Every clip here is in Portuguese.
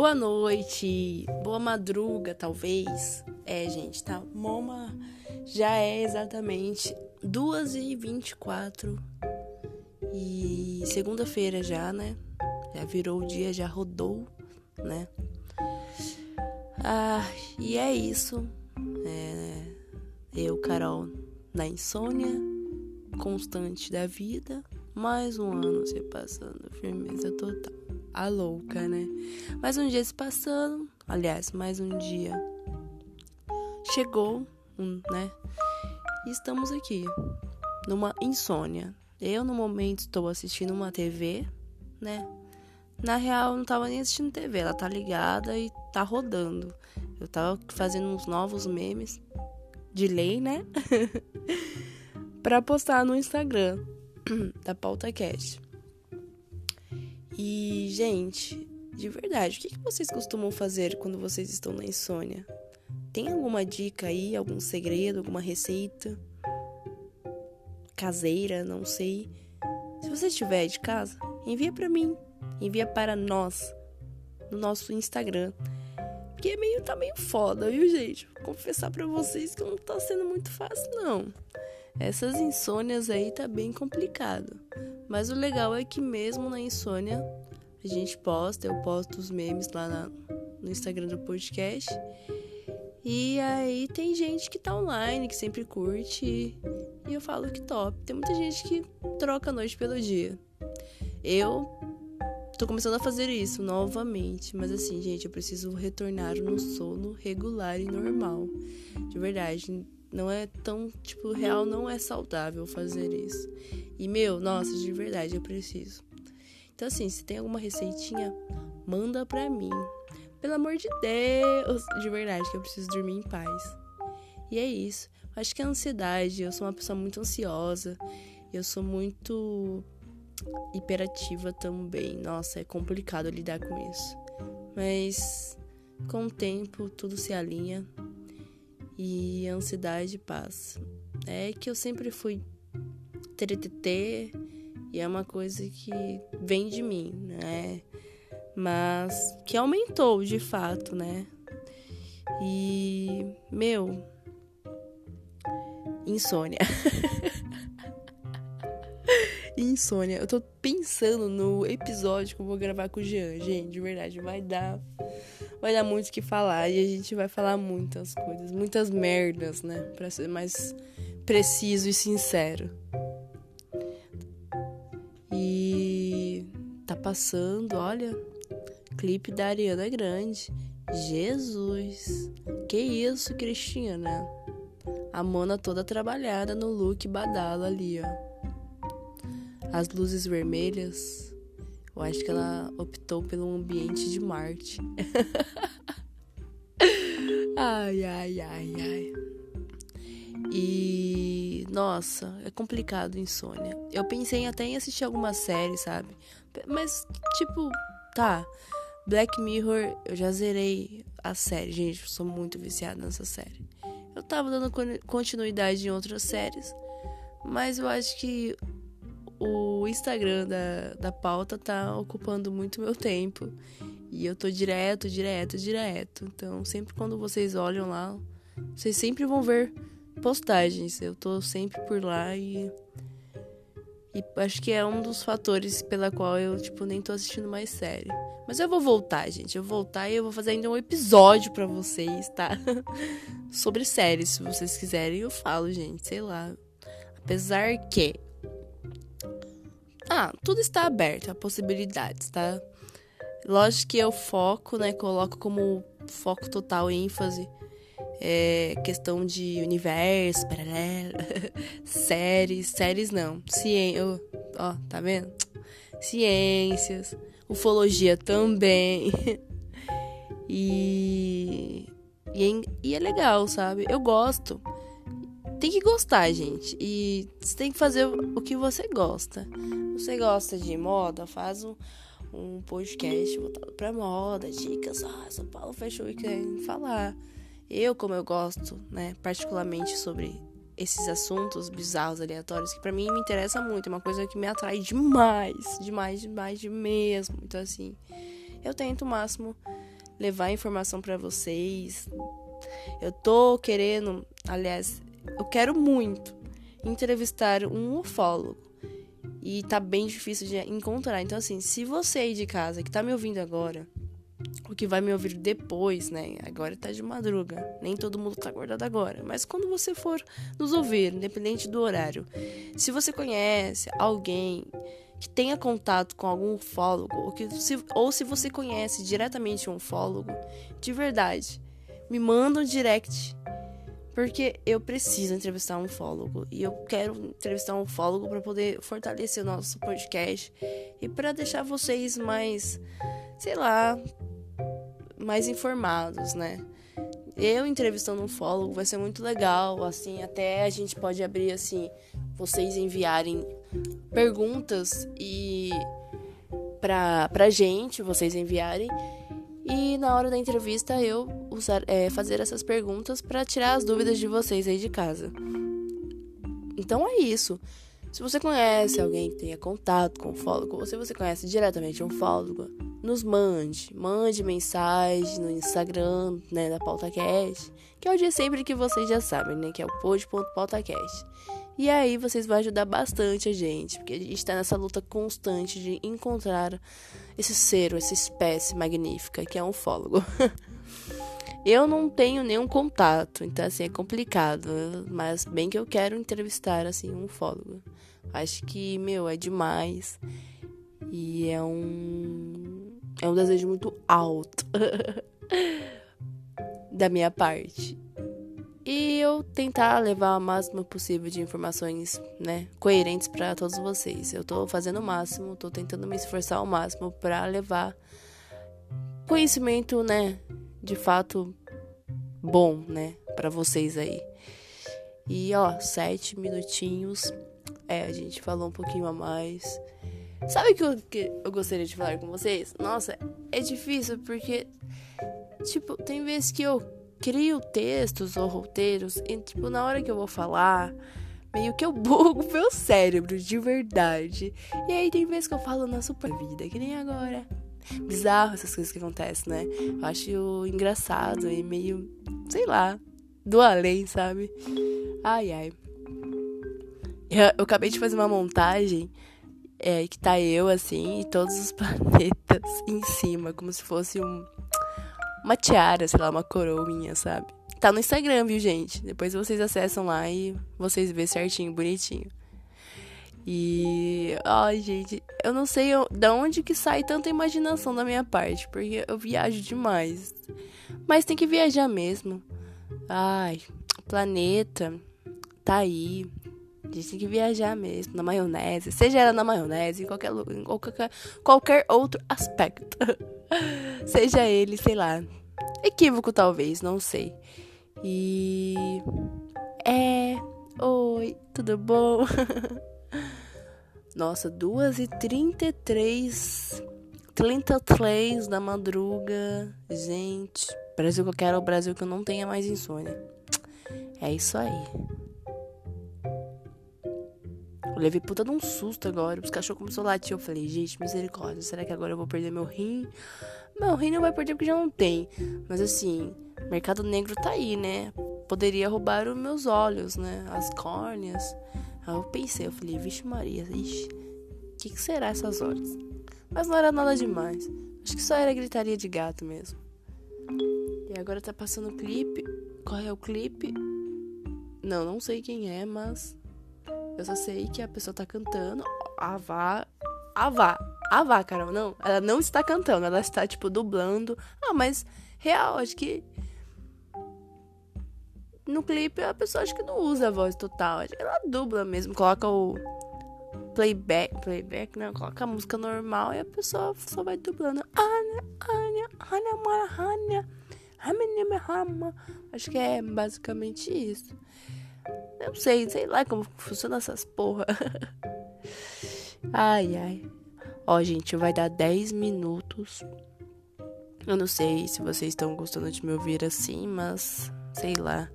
Boa noite, boa madruga, talvez. É, gente, tá? Moma já é exatamente 2h24 e segunda-feira já, né? Já virou o dia, já rodou, né? Ah, e é isso. É, eu, Carol, na insônia constante da vida, mais um ano se passando, firmeza total a louca, né? Mais um dia se passando, aliás, mais um dia chegou, um, né? E estamos aqui, numa insônia. Eu, no momento, estou assistindo uma TV, né? Na real, eu não tava nem assistindo TV, ela tá ligada e tá rodando. Eu tava fazendo uns novos memes de lei, né? pra postar no Instagram da PautaCast. E, gente, de verdade, o que, vocês costumam fazer quando vocês estão na insônia? Tem alguma dica aí, algum segredo, alguma receita caseira, não sei. Se você estiver de casa, envia para mim, envia para nós no nosso Instagram. Porque é meio tá meio foda, viu, gente? Vou confessar para vocês que não tá sendo muito fácil não. Essas insônias aí tá bem complicado. Mas o legal é que mesmo na insônia, a gente posta, eu posto os memes lá na, no Instagram do podcast. E aí tem gente que tá online, que sempre curte. E eu falo que top. Tem muita gente que troca a noite pelo dia. Eu tô começando a fazer isso novamente. Mas assim, gente, eu preciso retornar no sono regular e normal. De verdade não é tão, tipo, real não é saudável fazer isso. E meu, nossa, de verdade, eu preciso. Então assim, se tem alguma receitinha, manda pra mim. Pelo amor de Deus, de verdade, que eu preciso dormir em paz. E é isso. Acho que é ansiedade, eu sou uma pessoa muito ansiosa, eu sou muito hiperativa também. Nossa, é complicado lidar com isso. Mas com o tempo tudo se alinha e ansiedade passa. É que eu sempre fui TTT e é uma coisa que vem de mim, né? Mas que aumentou de fato, né? E, meu, insônia. insônia. Eu tô pensando no episódio que eu vou gravar com o Jean, gente, de verdade, vai dar vai dar muito o que falar e a gente vai falar muitas coisas, muitas merdas, né? Pra ser mais preciso e sincero. E tá passando, olha, clipe da Ariana Grande. Jesus! Que isso, Cristina? A Mona toda trabalhada no look badalo ali, ó. As luzes vermelhas eu acho que ela optou pelo ambiente de Marte. ai, ai, ai, ai. E nossa, é complicado insônia. Eu pensei até em assistir alguma série, sabe? Mas tipo, tá. Black Mirror, eu já zerei a série, gente, eu sou muito viciada nessa série. Eu tava dando continuidade em outras séries, mas eu acho que o Instagram da, da pauta tá ocupando muito meu tempo. E eu tô direto, direto, direto. Então, sempre quando vocês olham lá, vocês sempre vão ver postagens. Eu tô sempre por lá e. E acho que é um dos fatores pela qual eu, tipo, nem tô assistindo mais série. Mas eu vou voltar, gente. Eu vou voltar e eu vou fazer ainda um episódio para vocês, tá? Sobre séries, se vocês quiserem, eu falo, gente. Sei lá. Apesar que ah, tudo está aberto a possibilidades, tá? Lógico que eu foco, né? Coloco como foco total ênfase é, questão de universo, paralelo, séries, séries não, ciência, ó, tá vendo? Ciências, ufologia também. e, e é, e é legal, sabe? Eu gosto tem que gostar, gente. E você tem que fazer o que você gosta. Você gosta de moda? Faz um, um podcast voltado pra moda, dicas. Ah, São Paulo Fashion Week querendo falar. Eu, como eu gosto, né, particularmente sobre esses assuntos bizarros, aleatórios, que para mim me interessa muito, é uma coisa que me atrai demais, demais, demais, de mesmo. Então, assim, eu tento o máximo levar informação para vocês. Eu tô querendo, aliás, eu quero muito entrevistar um ufólogo. E tá bem difícil de encontrar. Então, assim, se você aí de casa que tá me ouvindo agora, o que vai me ouvir depois, né? Agora tá de madruga. Nem todo mundo tá acordado agora. Mas quando você for nos ouvir, independente do horário, se você conhece alguém que tenha contato com algum ufólogo, ou, que, se, ou se você conhece diretamente um ufólogo, de verdade, me manda um direct. Porque eu preciso entrevistar um ufólogo. E eu quero entrevistar um ufólogo para poder fortalecer o nosso podcast e para deixar vocês mais, sei lá, mais informados, né? Eu entrevistando um ufólogo vai ser muito legal, assim, até a gente pode abrir assim, vocês enviarem perguntas e pra, pra gente, vocês enviarem e na hora da entrevista eu usar, é, fazer essas perguntas para tirar as dúvidas de vocês aí de casa. Então é isso. Se você conhece alguém que tenha contato com o fólogo, ou se você conhece diretamente um fólogo, nos mande. Mande mensagem no Instagram, né, da PautaCast, que é o dia sempre que vocês já sabem, né, que é o pod.pautacast. E aí vocês vão ajudar bastante a gente, porque a gente está nessa luta constante de encontrar esse ser, essa espécie magnífica que é um fólogo. eu não tenho nenhum contato, então assim é complicado, mas bem que eu quero entrevistar assim um fólogo. Acho que, meu, é demais. E é um é um desejo muito alto da minha parte e eu tentar levar o máximo possível de informações, né, coerentes para todos vocês. Eu tô fazendo o máximo, tô tentando me esforçar ao máximo para levar conhecimento, né, de fato bom, né, para vocês aí. E ó, sete minutinhos. É, a gente falou um pouquinho a mais. Sabe o que eu, gostaria de falar com vocês? Nossa, é difícil porque, tipo, tem vezes que eu crio textos ou roteiros e, tipo, na hora que eu vou falar, meio que eu bugo meu cérebro, de verdade. E aí tem vezes que eu falo na super vida, que nem agora. Bizarro essas coisas que acontecem, né? Eu acho engraçado e meio, sei lá, do além, sabe? Ai, ai. Eu, eu acabei de fazer uma montagem é, que tá eu, assim, e todos os planetas em cima, como se fosse um uma tiara, sei lá, uma coroinha, sabe? Tá no Instagram, viu, gente? Depois vocês acessam lá e vocês vê certinho, bonitinho. E. Ai, gente, eu não sei da onde que sai tanta imaginação da minha parte, porque eu viajo demais. Mas tem que viajar mesmo. Ai, planeta tá aí. Gente tem que viajar mesmo, na maionese. Seja ela na maionese, em qualquer, em qualquer, qualquer outro aspecto. Seja ele, sei lá. Equívoco, talvez, não sei. E. É. Oi, tudo bom? Nossa, 2h33. 33 da madruga. Gente. Brasil que eu quero é o Brasil que eu não tenha mais insônia. É isso aí. Eu levei puta de um susto agora. Os cachorros começaram a latir. Eu falei, gente, misericórdia. Será que agora eu vou perder meu rim? Meu rim não vai perder porque já não tem. Mas assim, mercado negro tá aí, né? Poderia roubar os meus olhos, né? As córneas. Aí eu pensei, eu falei, vixe Maria, ixi, o que, que será essas horas? Mas não era nada demais. Acho que só era gritaria de gato mesmo. E agora tá passando o clipe. Qual é o clipe? Não, não sei quem é, mas eu só sei que a pessoa tá cantando. A vá. A vá. A vá, Carol. Não. Ela não está cantando. Ela está, tipo, dublando. Ah, mas real, acho que. No clipe a pessoa acho que não usa a voz total. Ela dubla mesmo. Coloca o playback. Playback, não. Coloca a música normal e a pessoa só vai dublando. Anya, Anya, Anya, Anya, Anya. Acho que é basicamente isso. Eu sei, sei lá como funciona essas porra. ai, ai. Ó, gente, vai dar 10 minutos. Eu não sei se vocês estão gostando de me ouvir assim, mas sei lá.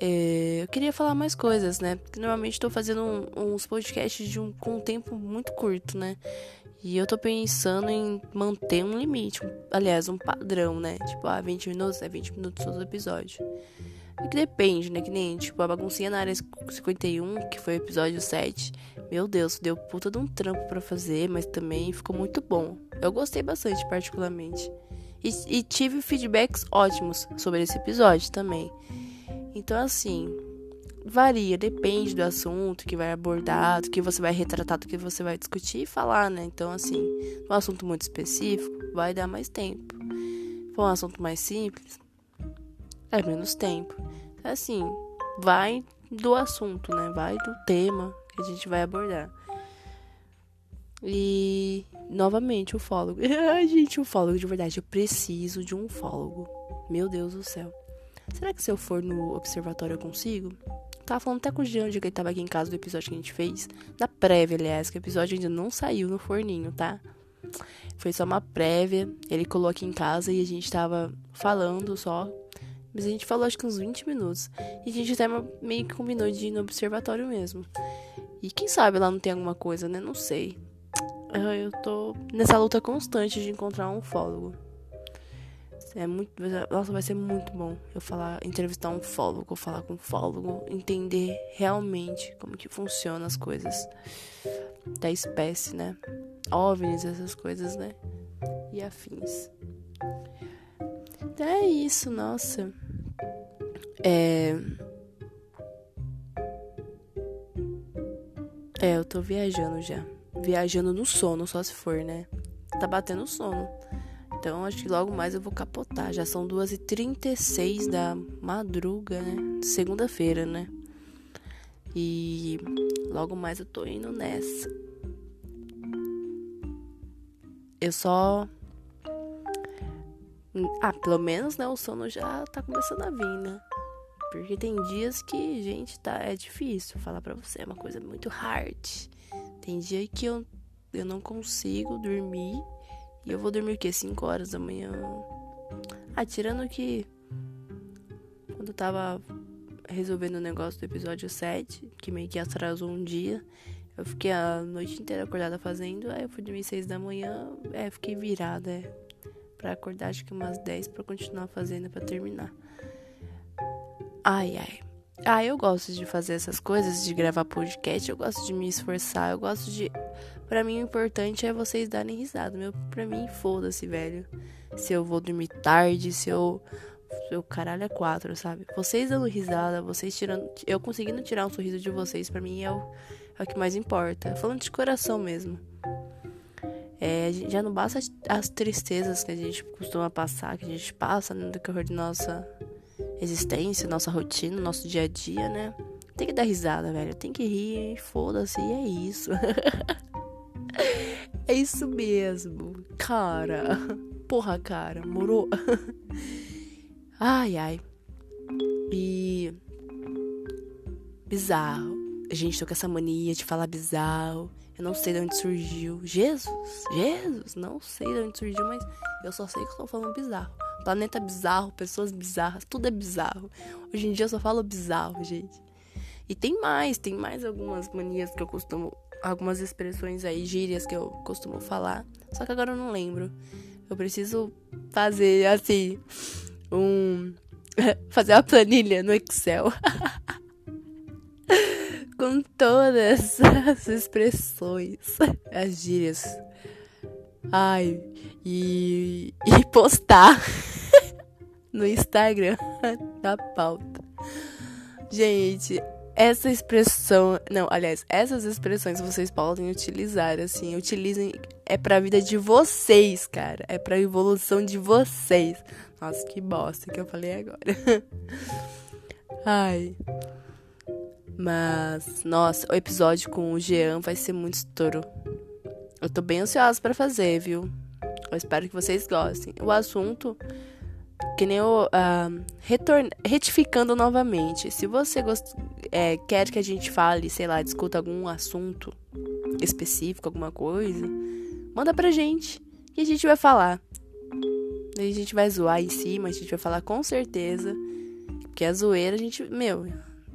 É, eu queria falar mais coisas, né? Porque normalmente estou fazendo um, uns podcasts de um, com um tempo muito curto, né? E eu tô pensando em manter um limite, aliás, um padrão, né? Tipo, ah, 20 minutos é 20 minutos todo episódio. É que depende, né? Que nem, tipo, a baguncinha na área 51, que foi o episódio 7. Meu Deus, deu puta de um trampo para fazer, mas também ficou muito bom. Eu gostei bastante, particularmente. E, e tive feedbacks ótimos sobre esse episódio também. Então, assim, varia, depende do assunto que vai abordar, do que você vai retratar, do que você vai discutir e falar, né? Então, assim, um assunto muito específico, vai dar mais tempo. For um assunto mais simples, é menos tempo. Assim, vai do assunto, né? Vai do tema que a gente vai abordar. E novamente o fólogo. Ai, gente, o fólogo de verdade, eu preciso de um fólogo. Meu Deus do céu. Será que se eu for no observatório eu consigo? Tava falando até com o Jean, que ele tava aqui em casa do episódio que a gente fez. Da prévia, aliás, que o episódio ainda não saiu no forninho, tá? Foi só uma prévia. Ele colou aqui em casa e a gente tava falando só. Mas a gente falou acho que uns 20 minutos. E a gente até meio que combinou de ir no observatório mesmo. E quem sabe lá não tem alguma coisa, né? Não sei. Eu tô nessa luta constante de encontrar um fólogo. É muito, nossa, vai ser muito bom eu falar, entrevistar um fólogo, falar com um fólogo, entender realmente como que funcionam as coisas da espécie, né? OVNIs, essas coisas, né? E afins. É isso, nossa. É. É, eu tô viajando já. Viajando no sono, só se for, né? Tá batendo sono. Então acho que logo mais eu vou capotar. Já são 2h36 da madruga, né? Segunda-feira, né? E logo mais eu tô indo nessa. Eu só. Ah, pelo menos, né? O sono já tá começando a vir, né? Porque tem dias que, gente, tá, é difícil falar pra você. É uma coisa muito hard. Tem dia que eu, eu não consigo dormir e eu vou dormir o quê? 5 horas da manhã. Ah, tirando que. Quando eu tava resolvendo o negócio do episódio 7, que meio que atrasou um dia, eu fiquei a noite inteira acordada fazendo. Aí eu fui dormir 6 da manhã, é, fiquei virada, é. Pra acordar acho que umas 10 pra continuar fazendo pra terminar. Ai, ai. Ah, eu gosto de fazer essas coisas, de gravar podcast, eu gosto de me esforçar, eu gosto de Pra mim, o importante é vocês darem risada. Meu, pra mim, foda-se, velho. Se eu vou dormir tarde, se eu. Seu caralho é quatro, sabe? Vocês dando risada, vocês tirando. Eu conseguindo tirar um sorriso de vocês, pra mim é o, é o que mais importa. Falando de coração mesmo. É, já não basta as tristezas que a gente costuma passar, que a gente passa no decorrer de nossa existência, nossa rotina, nosso dia a dia, né? Tem que dar risada, velho. Tem que rir, foda-se, e é isso. É isso mesmo, cara. Porra, cara, morou. Ai, ai. E. Bizarro. A gente tô com essa mania de falar bizarro. Eu não sei de onde surgiu. Jesus? Jesus? Não sei de onde surgiu, mas eu só sei que eu tô falando bizarro. Planeta bizarro, pessoas bizarras, tudo é bizarro. Hoje em dia eu só falo bizarro, gente. E tem mais, tem mais algumas manias que eu costumo algumas expressões aí, gírias que eu costumo falar. Só que agora eu não lembro. Eu preciso fazer assim um fazer uma planilha no Excel todas as expressões, as gírias. Ai, e, e postar no Instagram da pauta. Gente, essa expressão, não, aliás, essas expressões vocês podem utilizar, assim, utilizem, é pra vida de vocês, cara, é pra evolução de vocês. Nossa, que bosta que eu falei agora. Ai. Mas, nossa, o episódio com o Jean vai ser muito estouro. Eu tô bem ansiosa para fazer, viu? Eu espero que vocês gostem. O assunto que nem eu uh, retorn... retificando novamente. Se você gost... é, quer que a gente fale, sei lá, discuta algum assunto específico, alguma coisa, manda pra gente e a gente vai falar. Daí a gente vai zoar em cima, a gente vai falar com certeza. Porque a zoeira a gente, meu,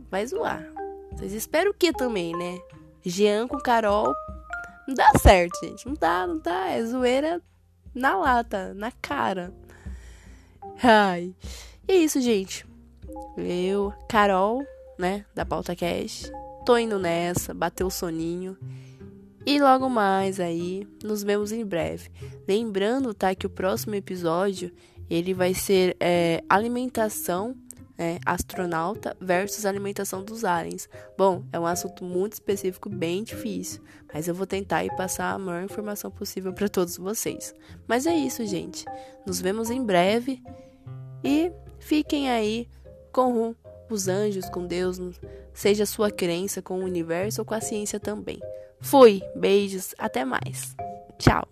vai zoar. Vocês esperam o que também, né? Jean com Carol Não dá certo, gente. Não dá, não dá. É zoeira na lata, na cara. Ai. E é isso, gente. Eu, Carol, né, da Pauta Cash, tô indo nessa, bateu o soninho. E logo mais aí, nos vemos em breve. Lembrando, tá, que o próximo episódio, ele vai ser é, alimentação né, astronauta versus alimentação dos aliens. Bom, é um assunto muito específico, bem difícil, mas eu vou tentar e passar a maior informação possível para todos vocês. Mas é isso, gente. Nos vemos em breve e fiquem aí com os anjos, com Deus, seja a sua crença com o universo ou com a ciência também. Fui, beijos, até mais. Tchau.